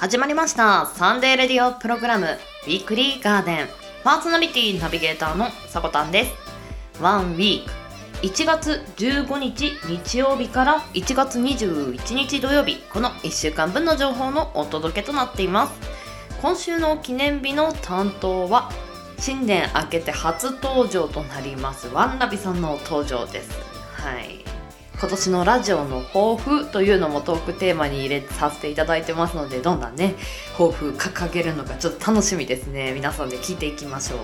始まりました。サンデーレディオプログラムウィークリーガーデン。パーソナリティナビゲーターのさこたんです。ワンウィーク。1月15日日曜日から1月21日土曜日。この1週間分の情報のお届けとなっています。今週の記念日の担当は新年明けて初登場となりますワンナビさんの登場です。はい。今年のラジオの抱負というのもトークテーマに入れさせていただいてますのでどんなね抱負掲げるのかちょっと楽しみですね。皆さんで聞いていきましょう。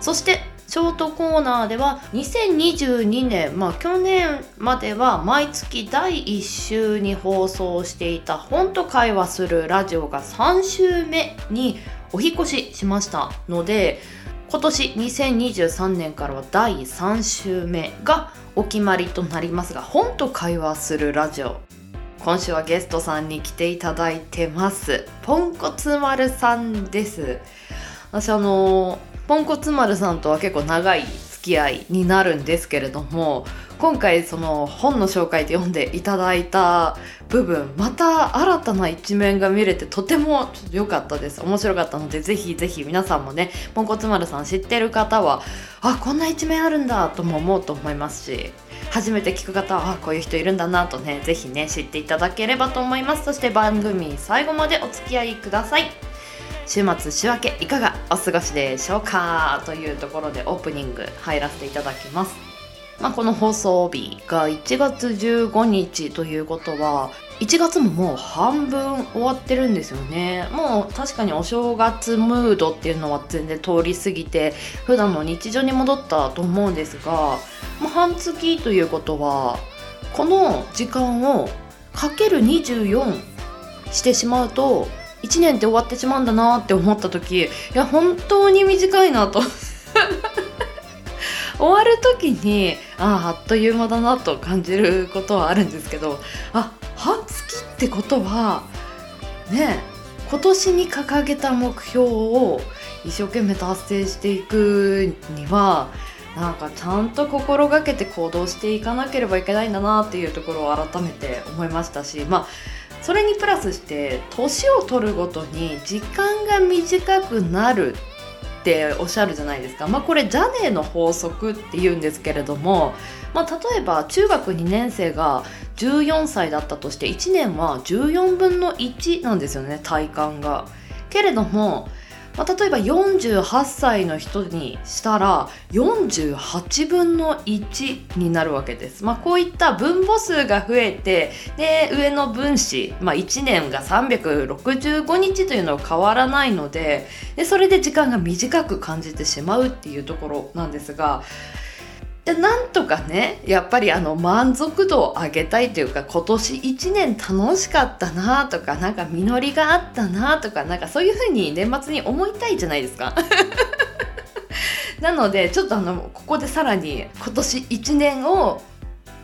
そしてショートコーナーでは2022年まあ去年までは毎月第1週に放送していた本と会話するラジオが3週目にお引越ししましたので今年2023年からは第3週目がお決まりとなりますが本と会話するラジオ。今週はゲストさんに来ていただいてます。ポンコツ丸さんです。私あのポンコツ丸さんとは結構長い付き合いになるんですけれども今回その本の紹介で読んでいただいた部分また新たな一面が見れてとてもちょっと良かったです。面白かったのでぜひぜひ皆さんもねポンコツ丸さん知ってる方はあこんな一面あるんだとも思うと思いますし初めて聞く方はあこういう人いるんだなとねぜひね知っていただければと思います。そして番組最後までお付き合いください。週末週明けいかがお過ごしでしょうか？というところでオープニング入らせていただきます。まあ、この放送日が1月15日ということは1月ももう半分終わってるんですよね。もう確かにお正月ムードっていうのは全然通り過ぎて普段の日常に戻ったと思うんですがもう半月ということはこの時間をかける24してしまうと1年って終わってしまうんだなって思った時いや本当に短いなと。終わる時にあああっという間だなと感じることはあるんですけどあ半月ってことはね今年に掲げた目標を一生懸命達成していくにはなんかちゃんと心がけて行動していかなければいけないんだなっていうところを改めて思いましたしまあそれにプラスして年を取るごとに時間が短くなるっておっしゃるじゃないですか。まあこれジャネーの法則って言うんですけれども、まあ例えば中学2年生が14歳だったとして1年は14分の1なんですよね体感が。けれどもまあ、例えば48歳の人にしたら48分の1になるわけです。まあ、こういった分母数が増えてで上の分子、まあ、1年が365日というのは変わらないのででそれで時間が短く感じてしまうっていうところなんですがでなんとかねやっぱりあの満足度を上げたいというか今年1年楽しかったなとかなんか実りがあったなとかなんかそういう風に年末に思いたいじゃないですか。なのでちょっとあのここでさらに今年1年を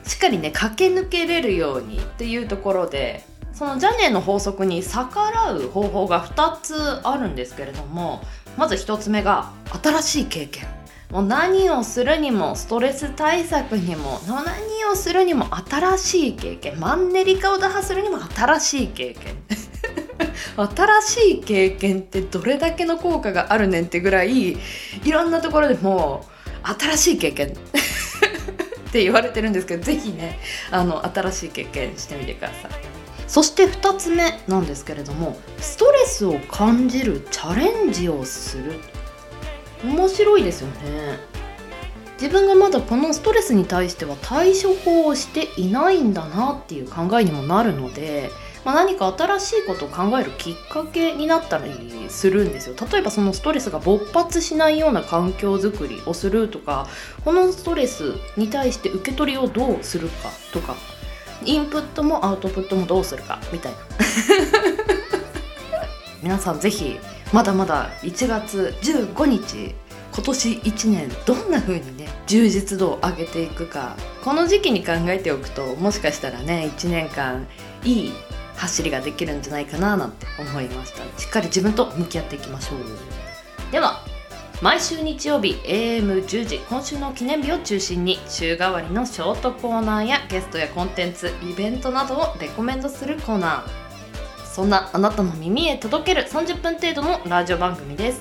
しっかりね駆け抜けれるようにっていうところでそのジャネの法則に逆らう方法が2つあるんですけれどもまず1つ目が新しい経験もう何をするにもストレス対策にも何をするにも新しい経験。マンネリ化を打破するにも新しい経験。新しい経験ってどれだけの効果があるねんってぐらいいろんなところでもう新しい経験。って言われてるんですけど是非ねあの新しい経験してみてください。そして2つ目なんですけれどもストレスを感じるチャレンジをする。面白いですよね。自分がまだこのストレスに対しては対処法をしていないんだなっていう考えにもなるので、まあ、何か新しいことを考えるきっかけになったりするんですよ。例えばそのストレスが勃発しないような環境づくりをするとかこのストレスに対して受け取りをどうするかとかインプットもアウトプットもどうするかみたいな。皆さん是非まだまだ1月15日今年1年どんな風にね充実度を上げていくか。この時期に考えておくともしかしたらね1年間いい走りができるんじゃないかななんて思いました。しっかり自分と向き合っていきましょう。では毎週日曜日 AM10 時今週の記念日を中心に週替わりのショートコーナーやゲストやコンテンツイベントなどをレコメンドするコーナー。そんなあなたの耳へ届ける30分程度のラジオ番組です。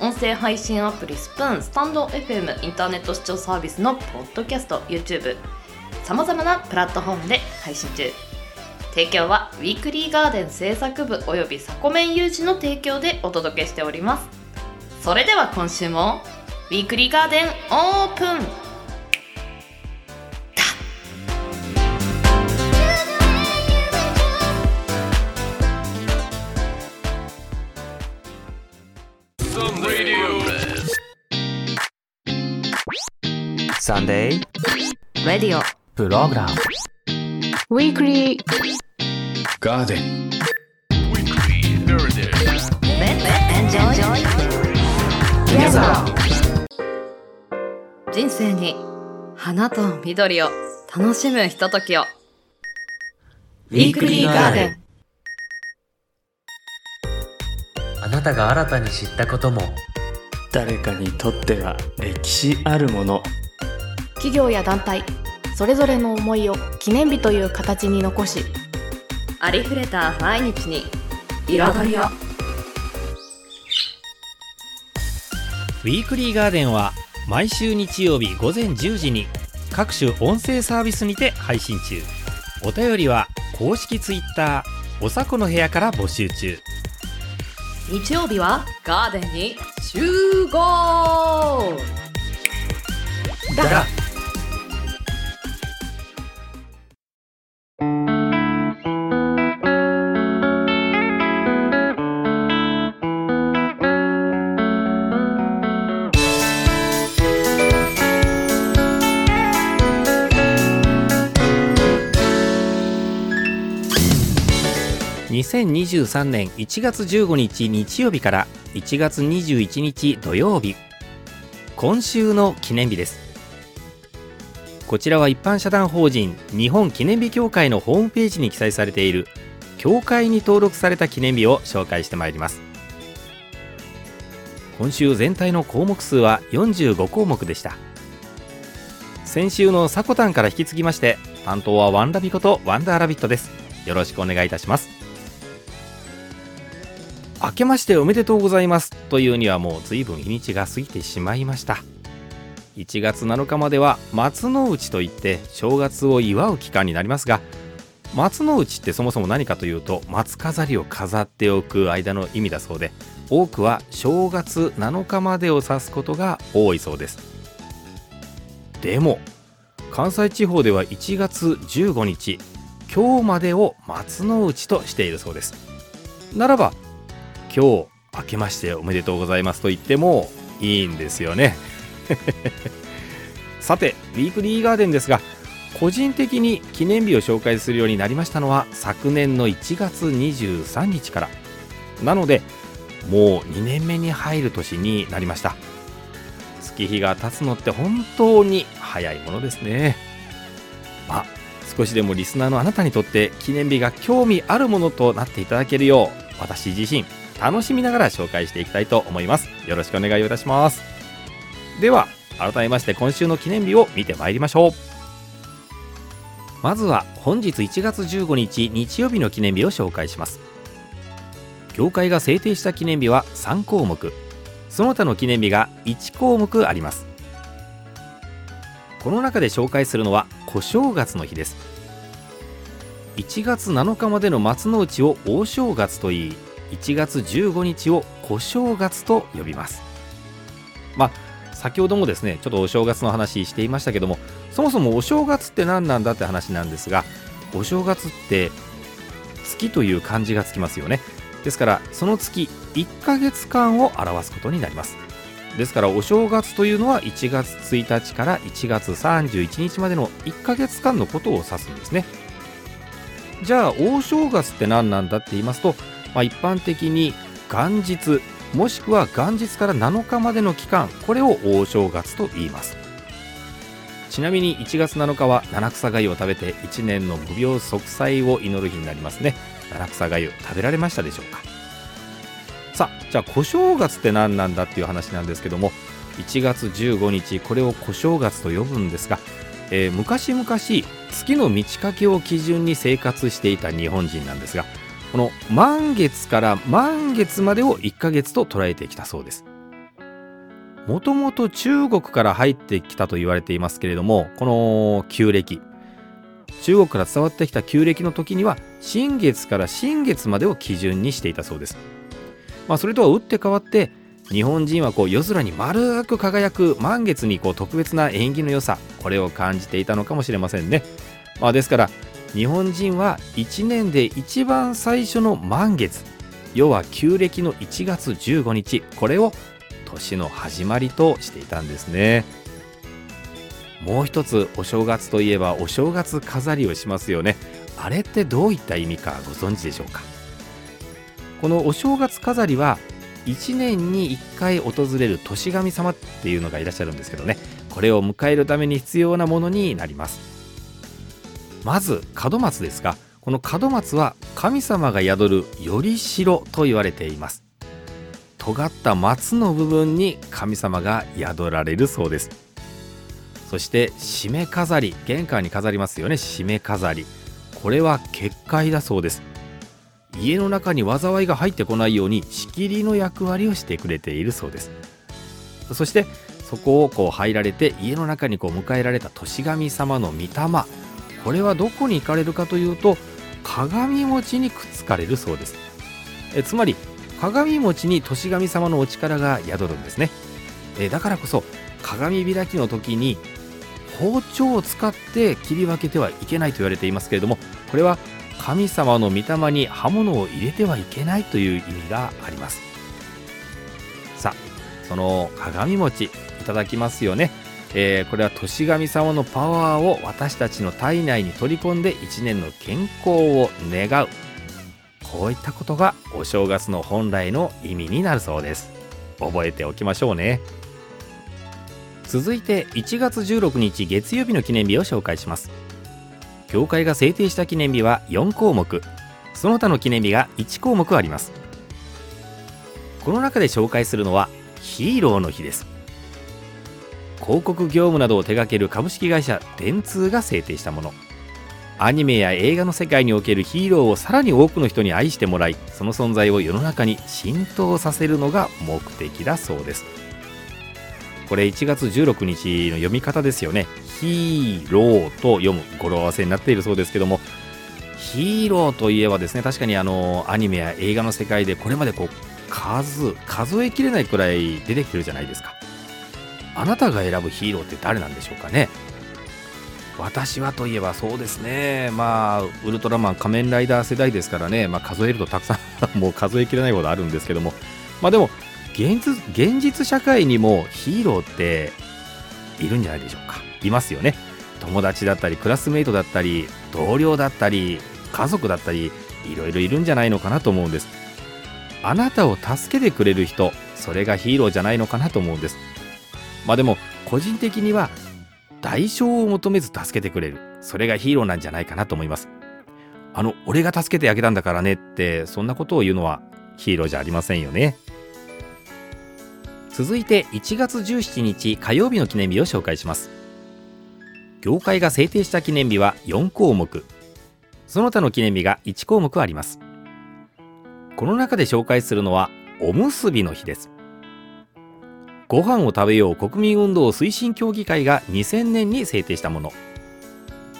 音声配信アプリスプーンスタンド FM インターネット視聴サービスのポッドキャスト YouTube さまざまなプラットフォームで配信中。提供はウィークリーガーデン制作部およびサコメン有志の提供でお届けしております。それでは今週もウィークリーガーデンオープン。サンデーレディオプログラムウィークリーガーデン人生に花と緑を楽しむひとときを。ウィークリーガーデンあなたが新たに知ったことも。誰かにとっては歴史あるもの企業や団体それぞれの思いを記念日という形に残しありふれた毎日に彩りを。ウィークリーガーデンは毎週日曜日午前10時に各種音声サービスにて配信中。お便りは公式ツイッターおさこの部屋から募集中。日曜日はガーデンに集合。だ2023年1月15日日曜日から1月21日土曜日。今週の記念日です。こちらは一般社団法人日本記念日協会のホームページに記載されている協会に登録された記念日を紹介してまいります。今週全体の項目数は45項目でした。先週のサコタンから引き継ぎまして担当はワンラビことワンダーラビットです。よろしくお願いいたします。明けましておめでとうございます。というにはもう随分日にちが過ぎてしまいました。1月7日までは松の内といって正月を祝う期間になりますが松の内ってそもそも何かというと松飾りを飾っておく間の意味だそうで多くは正月7日までを指すことが多いそうです。でも関西地方では1月15日今日までを松の内としているそうです。ならば今日明けましておめでとうございますと言ってもいいんですよね。さてウィークリーガーデンですが個人的に記念日を紹介するようになりましたのは昨年の1月23日から。なのでもう2年目に入る年になりました。月日が経つのって本当に早いものですね。まあ少しでもリスナーのあなたにとって記念日が興味あるものとなっていただけるよう私自身楽しみながら紹介していきたいと思います。よろしくお願いいたします。では改めまして今週の記念日を見てまいりましょう。まずは本日1月15日日曜日の記念日を紹介します。協会が制定した記念日は3項目その他の記念日が1項目あります。この中で紹介するのは小正月の日です。1月7日までの松の内を大正月といい1月15日を小正月と呼びます。まあ先ほどもですねちょっとお正月の話していましたけどもそもそもお正月って何なんだって話なんですがお正月って月という漢字がつきますよね。ですからその月1ヶ月間を表すことになります。ですからお正月というのは1月1日から1月31日までの1ヶ月間のことを指すんですね。じゃあ大正月って何なんだって言いますとまあ、一般的に元日もしくは元日から7日までの期間これを大正月と言います。ちなみに1月7日は七草粥を食べて1年の無病息災を祈る日になりますね。七草粥食べられましたでしょうか。さあじゃあ小正月って何なんだっていう話なんですけども1月15日これを小正月と呼ぶんですが、えー、昔々月の満ち欠けを基準に生活していた日本人なんですがこの満月から満月までを1ヶ月と捉えてきたそうです。もともと中国から入ってきたと言われていますけれどもこの旧暦。中国から伝わってきた旧暦の時には新月から新月までを基準にしていたそうです、まあ、それとは打って変わって日本人はこう夜空に丸く輝く満月にこう特別な縁起の良さこれを感じていたのかもしれませんね、まあ、ですから日本人は1年で一番最初の満月。要は旧暦の1月15日。これを年の始まりとしていたんですね。もう一つお正月といえばお正月飾りをしますよね。あれってどういった意味かご存知でしょうか？このお正月飾りは1年に1回訪れる年神様っていうのがいらっしゃるんですけどね。これを迎えるために必要なものになります。まず門松ですがこの門松は神様が宿るよりしろと言われています。尖った松の部分に神様が宿られるそうです。そして締め飾り玄関に飾りますよね。締め飾り。これは結界だそうです。家の中に災いが入ってこないように仕切りの役割をしてくれているそうです。そしてそこをこう入られて家の中にこう迎えられた年神様の御霊。これはどこに行かれるかというと鏡餅にくっつかれるそうです。えつまり鏡餅に年神様のお力が宿るんですね。えだからこそ鏡開きの時に包丁を使って切り分けてはいけないと言われていますけれどもこれは神様の御霊に刃物を入れてはいけないという意味があります。さあその鏡餅いただきますよね、えー、これは年神様のパワーを私たちの体内に取り込んで1年の健康を願う。こういったことがお正月の本来の意味になるそうです。覚えておきましょうね。続いて1月16日月曜日の記念日を紹介します。教会が制定した記念日は4項目。その他の記念日が1項目あります。この中で紹介するのはヒーローの日です。広告業務などを手掛ける株式会社電通が制定したもの。アニメや映画の世界におけるヒーローをさらに多くの人に愛してもらいその存在を世の中に浸透させるのが目的だそうです。これ1月16日の読み方ですよね。ヒーローと読む語呂合わせになっているそうですけどもヒーローといえばですね確かにあのアニメや映画の世界でこれまでこう数数えきれないくらい出てきてるじゃないですか。あなたが選ぶヒーローって誰なんでしょうかね？私はといえばそうですね。まあウルトラマン仮面ライダー世代ですからね、まあ、数えるとたくさん もう数えきれないほどあるんですけども。まあでも現実現実社会にもヒーローっているんじゃないでしょうか。いますよね。友達だったりクラスメイトだったり同僚だったり家族だったりいろいろいるんじゃないのかなと思うんです。あなたを助けてくれる人それがヒーローじゃないのかなと思うんです。まあでも個人的には代償を求めず助けてくれる。それがヒーローなんじゃないかなと思います。あの俺が助けてあげたんだからねってそんなことを言うのはヒーローじゃありませんよね。続いて1月17日火曜日の記念日を紹介します。業界が制定した記念日は4項目その他の記念日が1項目あります。この中で紹介するのはおむすびの日です。ご飯を食べよう国民運動推進協議会が2000年に制定したもの。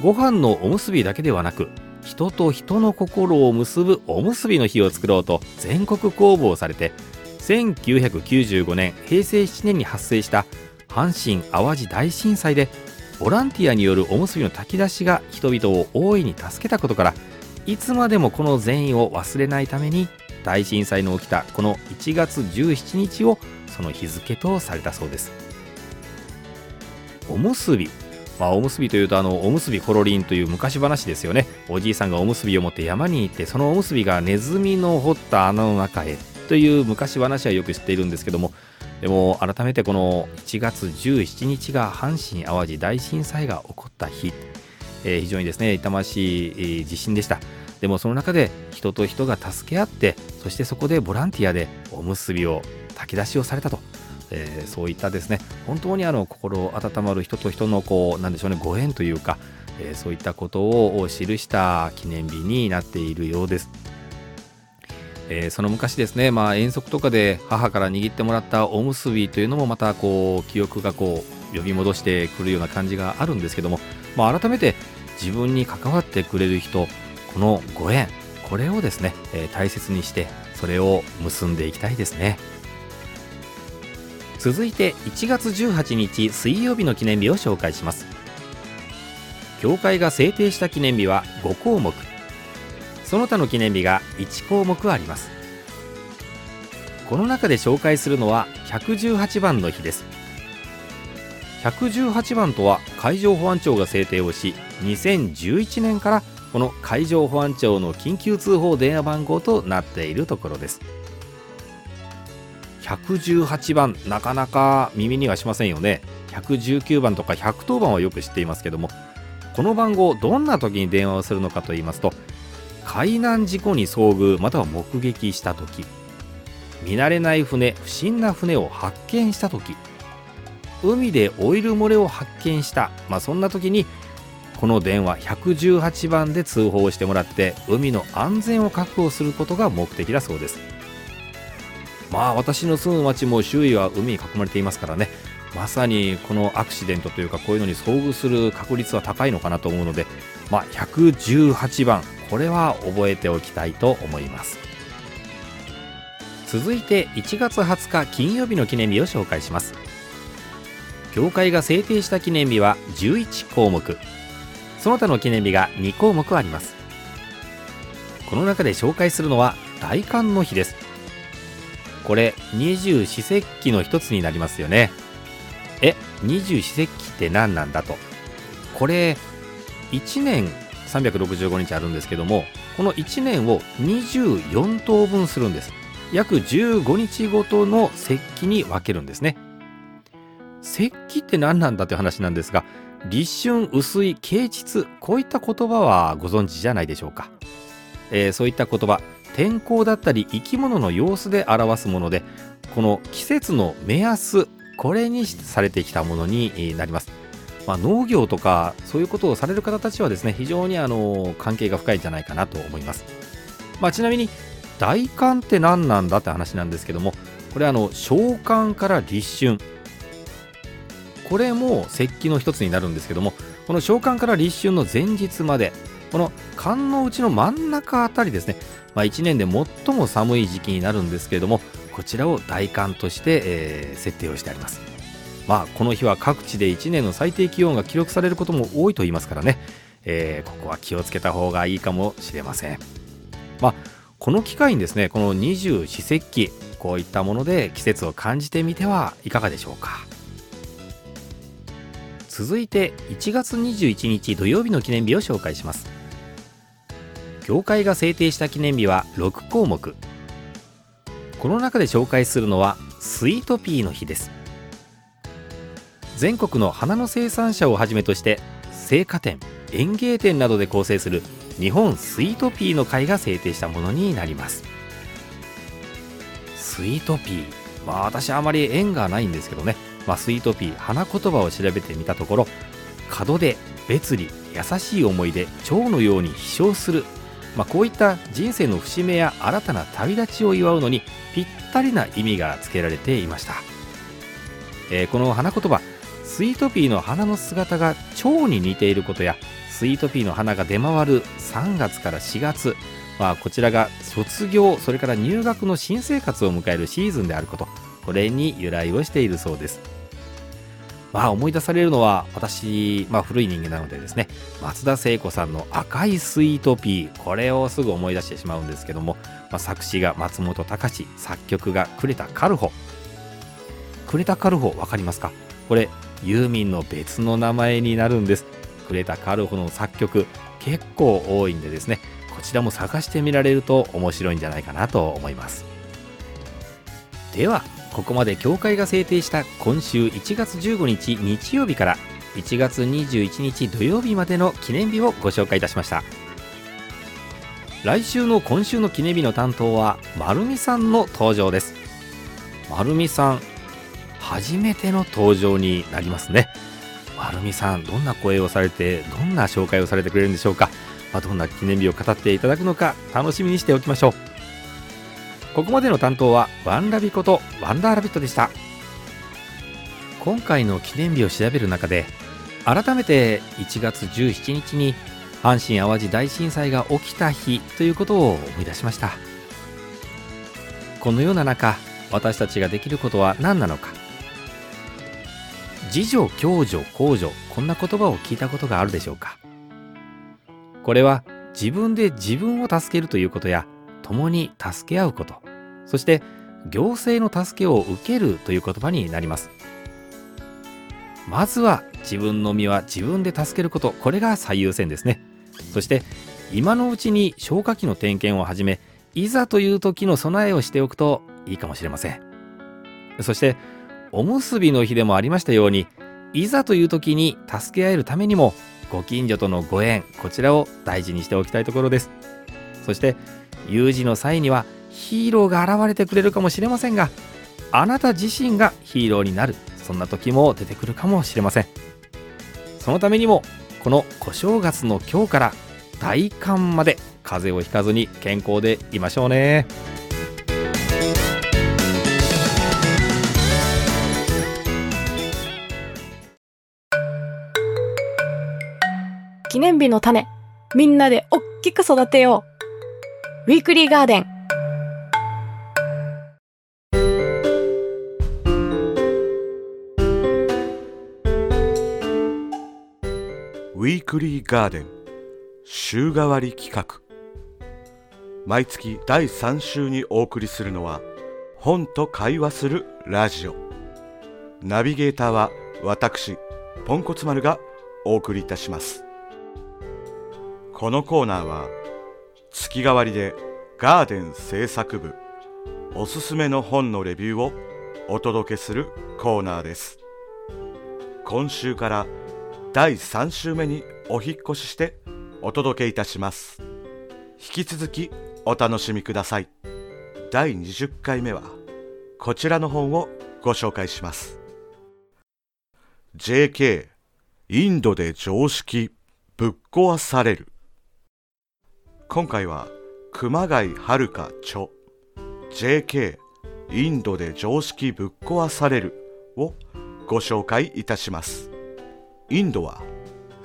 ご飯のおむすびだけではなく人と人の心を結ぶおむすびの日を作ろうと全国公募をされて1995年平成7年に発生した阪神・淡路大震災でボランティアによるおむすびの炊き出しが人々を大いに助けたことからいつまでもこの善意を忘れないために大震災の起きたこの1月17日をその日付とされたそうです。おむすび。まあ、おむすびというとあのおむすびコロリンという昔話ですよね。おじいさんがおむすびを持って山に行ってそのおむすびがネズミの掘った穴の中へという昔話はよく知っているんですけども。でも改めてこの1月17日が阪神・淡路大震災が起こった日、えー、非常にですね痛ましい地震でした。でもその中で人と人が助け合ってそしてそこでボランティアでおむすびを炊き出しをされたと、えー、そういったですね本当にあの心温まる人と人のこうなんでしょうねご縁というか、えー、そういったことを記した記念日になっているようです。えーその昔ですね、まあ、遠足とかで母から握ってもらったおむすびというのもまたこう記憶がこう呼び戻してくるような感じがあるんですけども、まあ、改めて自分に関わってくれる人このご縁これをですね、えー大切にしてそれを結んでいきたいですね。続いて1月18日水曜日の記念日を紹介します。教会が制定した記念日は5項目。その他の記念日が1項目あります。この中で紹介するのは118番の日です。118番とは海上保安庁が制定をし2011年からこの海上保安庁の緊急通報電話番号となっているところです。118番なかなか耳にはしませんよね。119番とか110番はよく知っていますけどもこの番号どんな時に電話をするのかと言いますと海難事故に遭遇または目撃した時見慣れない船不審な船を発見した時海でオイル漏れを発見した、まあ、そんな時にこの電話118番で通報してもらって海の安全を確保することが目的だそうです。まあ私の住む町も周囲は海に囲まれていますからね。まさにこのアクシデントというかこういうのに遭遇する確率は高いのかなと思うので、まあ、118番これは覚えておきたいと思います。続いて1月20日金曜日の記念日を紹介します。教会が制定した記念日は11項目。その他の記念日が2項目あります。この中で紹介するのは大寒の日です。これ二十四節気の一つになりますよね。え二十四節気って何なんだと。これ1年365日あるんですけどもこの1年を24等分するんです。約15日ごとの節気に分けるんですね。節気って何なんだという話なんですが立春薄い啓蟄こういった言葉はご存知じゃないでしょうか、えーそういった言葉天候だったり生き物の様子で表すものでこの季節の目安これにされてきたものになります、まあ、農業とかそういうことをされる方たちはですね非常にあの関係が深いんじゃないかなと思います、まあ、ちなみに大寒って何なんだって話なんですけどもこれあの小寒から立春。これも節気の一つになるんですけどもこの小寒から立春の前日までこの寒のうちの真ん中あたりですね、まあ、1年で最も寒い時期になるんですけれどもこちらを大寒として、えー設定をしてあります。まあこの日は各地で1年の最低気温が記録されることも多いと言いますからね、えーここは気をつけた方がいいかもしれません。まあこの機会にですねこの二十四節気こういったもので季節を感じてみてはいかがでしょうか。続いて1月21日土曜日の記念日を紹介します。教会が制定した記念日は6項目。この中で紹介するのはスイートピーの日です。全国の花の生産者をはじめとして生花店園芸店などで構成する日本スイートピーの会が制定したものになります。スイートピー。まあ私あまり縁がないんですけどね、まあ、スイートピー花言葉を調べてみたところ門出別離優しい思い出蝶のように飛翔する、まあ、こういった人生の節目や新たな旅立ちを祝うのにぴったりな意味が付けられていました、えーこの花言葉スイートピーの花の姿が蝶に似ていることやスイートピーの花が出回る3月から4月、まあ、こちらが卒業それから入学の新生活を迎えるシーズンであることこれに由来をしているそうです。まあ思い出されるのは私、まあ、古い人間なのでですね。松田聖子さんの「赤いスイートピー」これをすぐ思い出してしまうんですけども、まあ、作詞が松本隆。作曲が呉田カルホ呉田カルホ分かりますか？これユーミンの別の名前になるんです。呉田カルホの作曲結構多いんでですね。こちらも探してみられると面白いんじゃないかなと思います。ではここまで教会が制定した今週1月15日日曜日から1月21日土曜日までの記念日をご紹介いたしました。来週の今週の記念日の担当はまるみさんの登場です。まるみさん初めての登場になりますね。まるみさんどんな声をされてどんな紹介をされてくれるんでしょうか、まあ、どんな記念日を語っていただくのか楽しみにしておきましょう。ここまでの担当はワンラビことワンダーラビットでした。今回の記念日を調べる中で改めて1月17日に阪神・淡路大震災が起きた日ということを思い出しました。このような中私たちができることは何なのか。自助共助公助こんな言葉を聞いたことがあるでしょうか。これは自分で自分を助けるということや共に助け合うこと。そして行政の助けを受けるという言葉になります。まずは自分の身は自分で助けること。これが最優先ですね。そして今のうちに消火器の点検を始めいざという時の備えをしておくといいかもしれません。そしておむすびの日でもありましたようにいざという時に助け合えるためにもご近所とのご縁こちらを大事にしておきたいところです。そして有事の際にはヒーローが現れてくれるかもしれませんがあなた自身がヒーローになるそんな時も出てくるかもしれません。そのためにもこの小正月の今日から大寒まで風邪をひかずに健康でいましょうね。記念日の種みんなでおっきく育てよう。ウィークリーガーデン。ウィークリーガーデン。週替わり企画。毎月第3週にお送りするのは本と会話するラジオ。ナビゲーターは私ポンコツ丸がお送りいたします。このコーナーは月替わりでガーデン制作部。おすすめの本のレビューをお届けするコーナーです。今週から第3週目にお引越ししてお届けいたします。引き続きお楽しみください。第20回目はこちらの本をご紹介します。JK インドで常識ぶっ壊される。今回は熊谷遥著。JK インドで常識ぶっ壊される。をご紹介いたします。インドは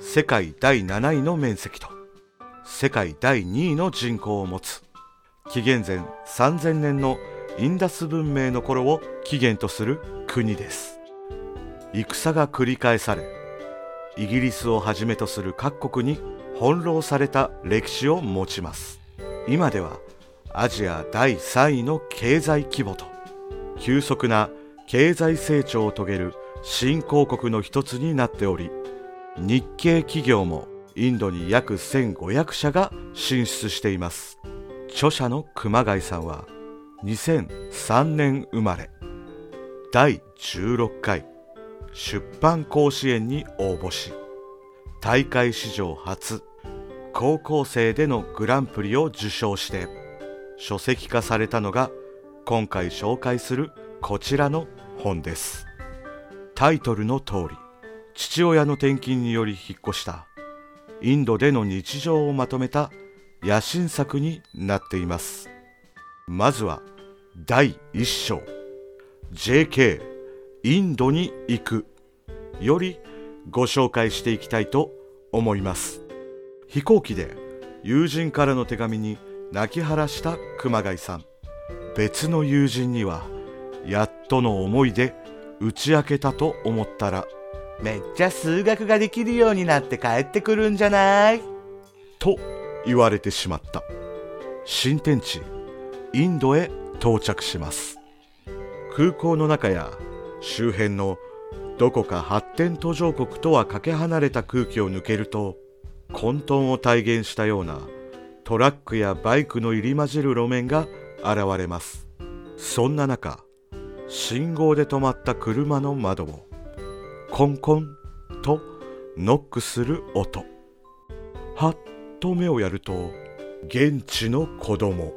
世界第7位の面積と世界第2位の人口を持つ。紀元前3000年のインダス文明の頃を起源とする国です。戦が繰り返されイギリスをはじめとする各国に翻弄された歴史を持ちます。今ではアジア第3位の経済規模と急速な経済成長を遂げる新興国の一つになっており日系企業もインドに約1500社が進出しています。著者の熊谷さんは2003年生まれ第16回出版甲子園に応募し大会史上初高校生でのグランプリを受賞して書籍化されたのが今回紹介するこちらの本です。タイトルの通り父親の転勤により引っ越したインドでの日常をまとめた野心作になっています。まずは第1章 JK インドに行くよりご紹介していきたいと思います。飛行機で友人からの手紙に泣き晴らした熊谷さん。別の友人にはやっとの思いで打ち明けたと思ったら。めっちゃ数学ができるようになって帰ってくるんじゃない？と言われてしまった。新天地インドへ到着します。空港の中や周辺のどこか発展途上国とはかけ離れた空気を抜けると混沌を体現したようなトラックやバイクの入り混じる路面が現れます。そんな中信号で止まった車の窓をコンコンとノックする音。はっと目をやると現地の子供。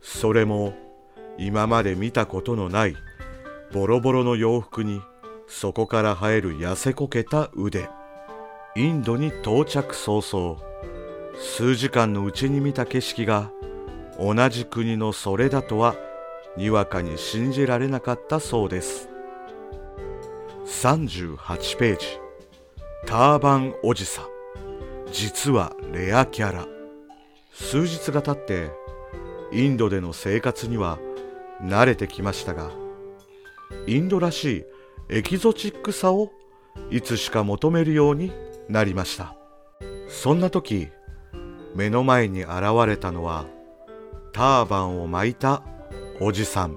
それも今まで見たことのないボロボロの洋服にそこから生える痩せこけた腕。インドに到着早々数時間のうちに見た景色が同じ国のそれだとはにわかに信じられなかったそうです。38ページ。ターバンおじさ。ん実はレアキャラ。数日が経ってインドでの生活には慣れてきましたがインドらしいエキゾチックさをいつしか求めるようになりました。そんな時目の前に現れたのはターバンを巻いたおじさん。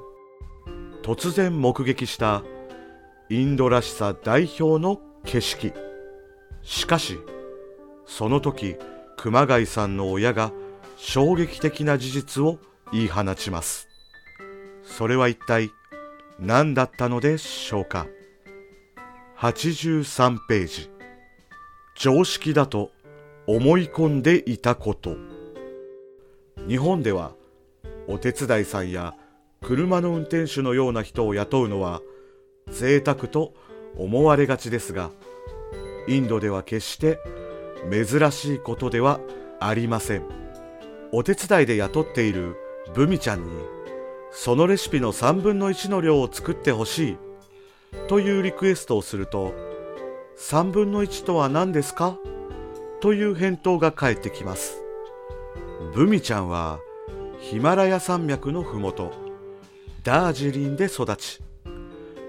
突然目撃したインドらしさ代表の景色。しかしその時熊谷さんの親が衝撃的な事実を言い放ちます。それは一体何だったのでしょうか。83ページ。常識だと思い込んでいたこと。日本ではお手伝いさんや車の運転手のような人を雇うのは贅沢と思われがちですがインドでは決して珍しいことではありません。お手伝いで雇っているブミちゃんにそのレシピの3分の1の量を作ってほしいというリクエストをすると3分の1とは何ですか？という返答が返ってきます。ブミちゃんはヒマラヤ山脈のふもとダージリンで育ち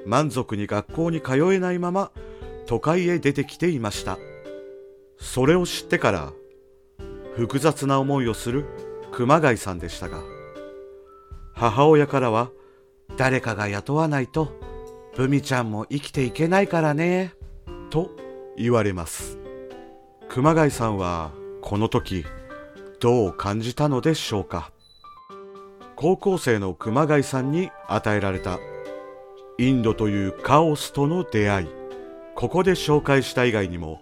満足に学校に通えないまま都会へ出てきていました。それを知ってから複雑な思いをする熊谷さんでしたが母親からは誰かが雇わないとブミちゃんも生きていけないからね。と言われます。熊谷さんはこの時どう感じたのでしょうか？高校生の熊谷さんに与えられたインドというカオスとの出会いここで紹介した以外にも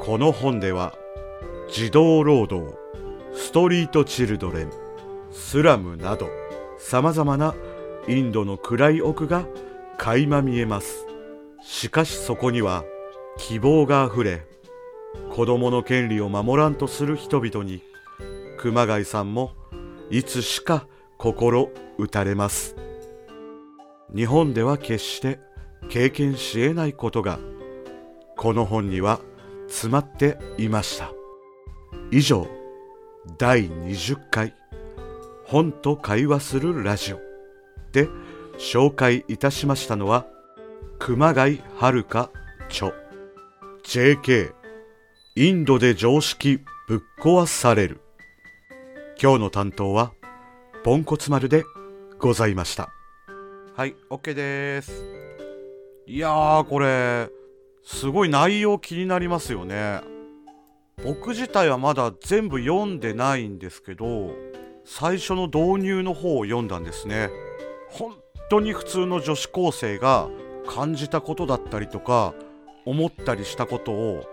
この本では児童労働ストリートチルドレンスラムなどさまざまなインドの暗い奥が垣間見えます。しかしそこには希望があふれ子供の権利を守らんとする人々に熊谷さんもいつしか心打たれます。日本では決して経験し得ないことがこの本には詰まっていました。以上第20回本と会話するラジオで紹介いたしましたのは熊谷遥著。JK インドで常識ぶっ壊される。今日の担当はポンコツ丸でございました。はい OK です。いやーこれすごい内容気になりますよね。僕自体はまだ全部読んでないんですけど最初の導入の方を読んだんですね。本当に普通の女子高生が感じたことだったりとか思ったりしたことを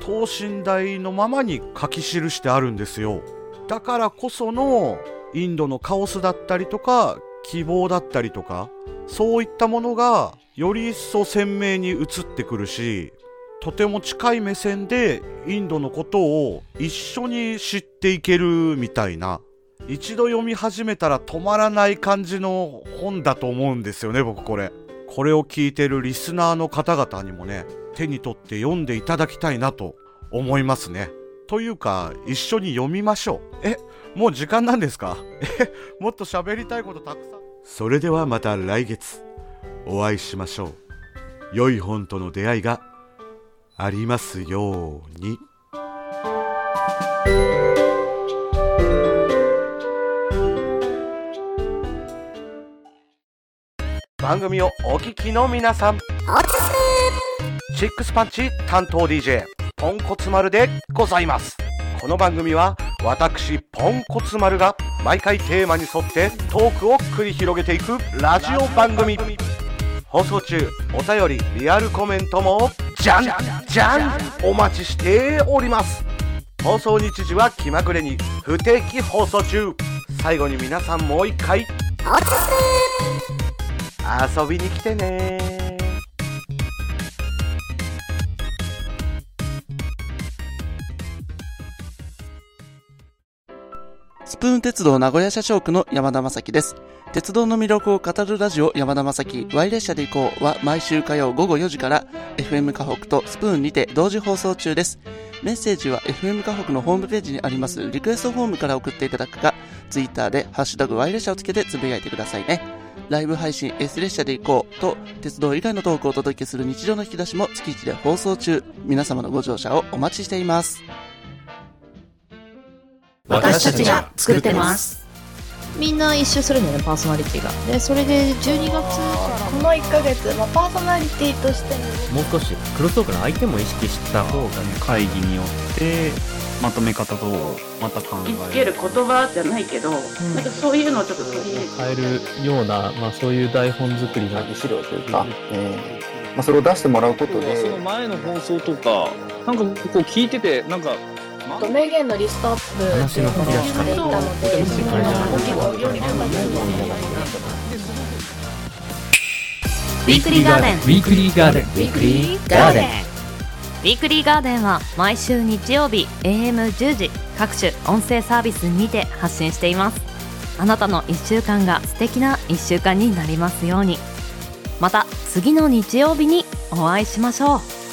等身大のままに書き記してあるんですよ。だからこそのインドのカオスだったりとか希望だったりとかそういったものがより一層鮮明に映ってくるしとても近い目線でインドのことを一緒に知っていけるみたいな一度読み始めたら止まらない感じの本だと思うんですよね僕これ。これを聞いてるリスナーの方々にもね。手に取って読んでいただきたいなと思いますね。というか一緒に読みましょう。えもう時間なんですか？えもっと喋りたいことたくさん。それではまた来月お会いしましょう。良い本との出会いがありますように。番組をお聞きの皆さん。シックスパンチ担当 DJ ポンコツ丸でございます。この番組は私ポンコツ丸が毎回テーマに沿ってトークを繰り広げていくラジオ番組。放送中お便りリアルコメントもじゃんじゃんお待ちしております。放送日時は気まぐれに不定期放送中。最後に皆さんもう一回遊びに来てね。プーン鉄道名古屋社長区の山田正樹です。鉄道の魅力を語るラジオ山田正樹 Y 列車で行こうは毎週火曜午後4時から FM 河北とスプーンにて同時放送中です。メッセージは FM 河北のホームページにありますリクエストフォームから送っていただくか、ツイッターでハッシュタグ Y 列車をつけてつぶやいてくださいね。ライブ配信 S 列車で行こうと鉄道以外のトークをお届けする日常の引き出しも月1で放送中。皆様のご乗車をお待ちしています。私たちが作ってます。みんな一周するんだよねパーソナリティが。でそれで12月からこの1ヶ月、まあ、パーソナリティとしてももう少しクロストークの相手も意識した方がね会議によってまとめ方とまた考え言いつける言葉じゃないけど、なんかそういうのをちょっと取り入れて変えるような、まあ、そういう台本作りが資料というか、えーまあ、それを出してもらうことで。その前の放送とかなんかこう聞いててなんか名言のリストアップ話の振り出ししていたので世界中の結構料理とかウィークリーガーデン。ウィークリーガーデン。ウィークリーガーデン。ウィークリーガーデンは毎週日曜日 AM10 時各種音声サービスにて発信しています。あなたの1週間が素敵な1週間になりますように。また次の日曜日にお会いしましょう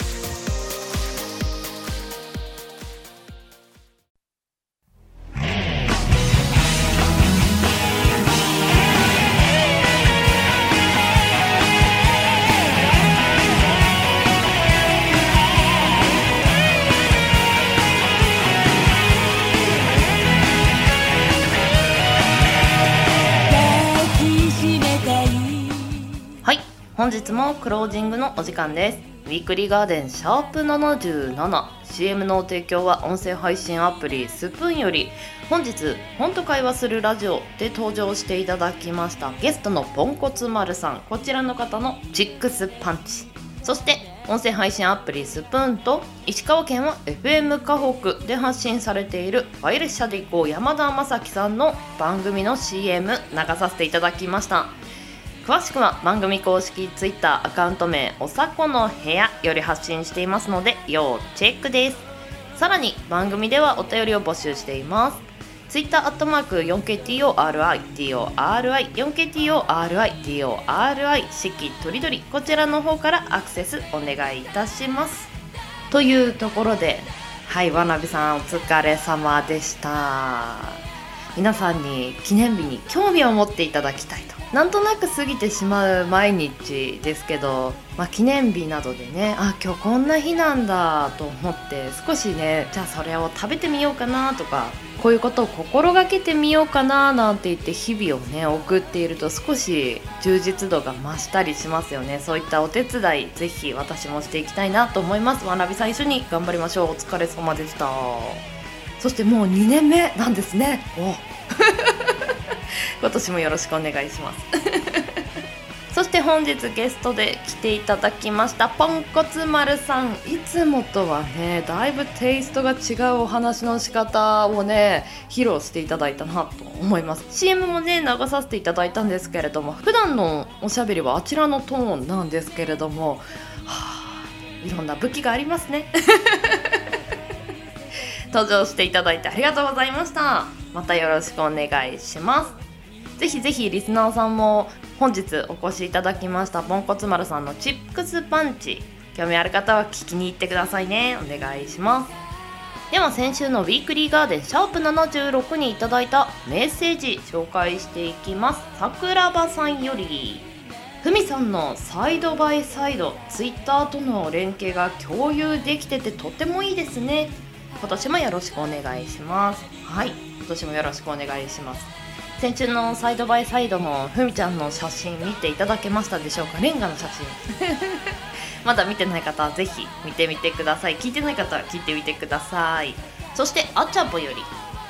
本日もクロージングのお時間です。ウィークリーガーデンシャープ 77CM の提供は音声配信アプリスプーンより。本日「本と会話するラジオ」で登場していただきましたゲストのポンコツ丸さん。こちらの方のチックスパンチ。そして音声配信アプリスプーンと石川県は FM 河北で発信されているファイル社で行こう山田正樹さんの番組の CM 流させていただきました。詳しくは番組公式 Twitter アカウント名おさこの部屋より発信していますので要チェックです。さらに番組ではお便りを募集しています。Twitter アットマーク 4KTORI TORI4KTORI 四季とりどりこちらの方からアクセスお願いいたします。というところではいわなびさんお疲れ様でした。皆さんに記念日に興味を持っていただきたいと。なんとなく過ぎてしまう毎日ですけど、まあ、記念日などでねあ今日こんな日なんだと思って少しねじゃあそれを食べてみようかなとかこういうことを心がけてみようかななんて言って日々をね送っていると少し充実度が増したりしますよね。そういったお手伝いぜひ私もしていきたいなと思います。わなびさん一緒に頑張りましょう。お疲れ様でした。そしてもう2年目なんですね。お。今年もよろしくお願いします。そして本日ゲストで来ていただきましたポンコツ丸さん。いつもとはねだいぶテイストが違うお話の仕方をね披露していただいたなと思います。CM もね流させていただいたんですけれども普段のおしゃべりはあちらのトーンなんですけれどもはあいろんな武器がありますね。登場していただいてありがとうございましたまたよろしくお願いします。ぜひぜひリスナーさんも本日お越しいただきましたポンコツ丸さんのチップスパンチ興味ある方は聞きに行ってくださいね。お願いします。では先週のウィークリーガーデンシャープ76にいただいたメッセージ紹介していきます。桜庭さんよりふみさんのサイドバイサイドツイッターとの連携が共有できててとてもいいですね。今年もよろしくお願いします。はい。今年もよろしくお願いします。先週のサイドバイサイドのふみちゃんの写真見ていただけましたでしょうか？レンガの写真。まだ見てない方はぜひ見てみてください。聞いてない方は聞いてみてください。そしてあちゃぼより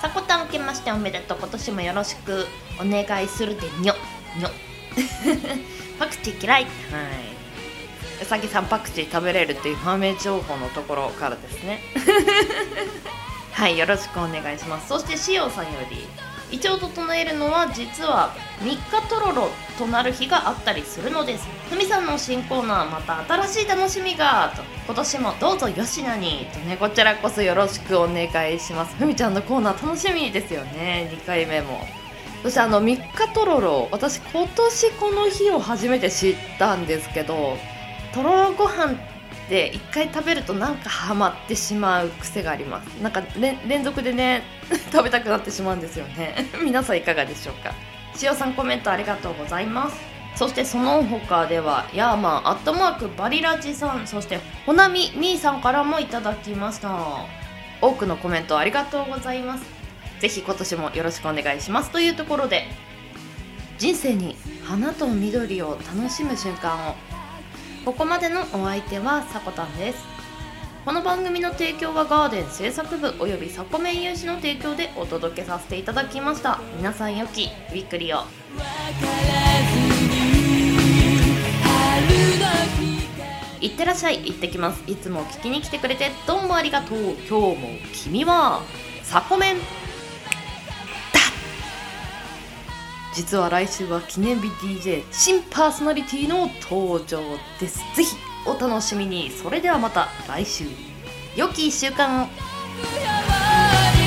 さこたんけましておめでとう。今年もよろしくお願いするでにょ。にょ。パクチー嫌い？はい。うさぎさんパクチー食べれるっていう豆情報のところからですね。はいよろしくお願いします。そしてしおさんより胃腸を整えるのは実は3日とろろとなる日があったりするのです。ふみさんの新コーナーまた新しい楽しみがと。今年もどうぞよしなに。とねこちらこそよろしくお願いします。ふみちゃんのコーナー楽しみですよね。2回目も。そしてあの3日とろろ私今年この日を初めて知ったんですけどとろろご飯って1回食べるとなんかハマってしまう癖があります。なんか連連続でね 食べたくなってしまうんですよね。皆さんいかがでしょうか？塩さんコメントありがとうございます。そしてその他ではヤーマンアットマークバリラジさんそしてほなみみーさんからもいただきました。多くのコメントありがとうございます。ぜひ今年もよろしくお願いします。というところで人生に花と緑を楽しむ瞬間をここまでのお相手はさこたんです。この番組の提供はガーデン制作部およびサコメン有志の提供でお届けさせていただきました。皆さんよきウィークリを。いってらっしゃい行ってきます。いつも聞きに来てくれてどうもありがとう。今日も君はサコメン。実は来週は記念日 DJ 新パーソナリティの登場です。ぜひお楽しみに。それではまた来週。良き1週間。を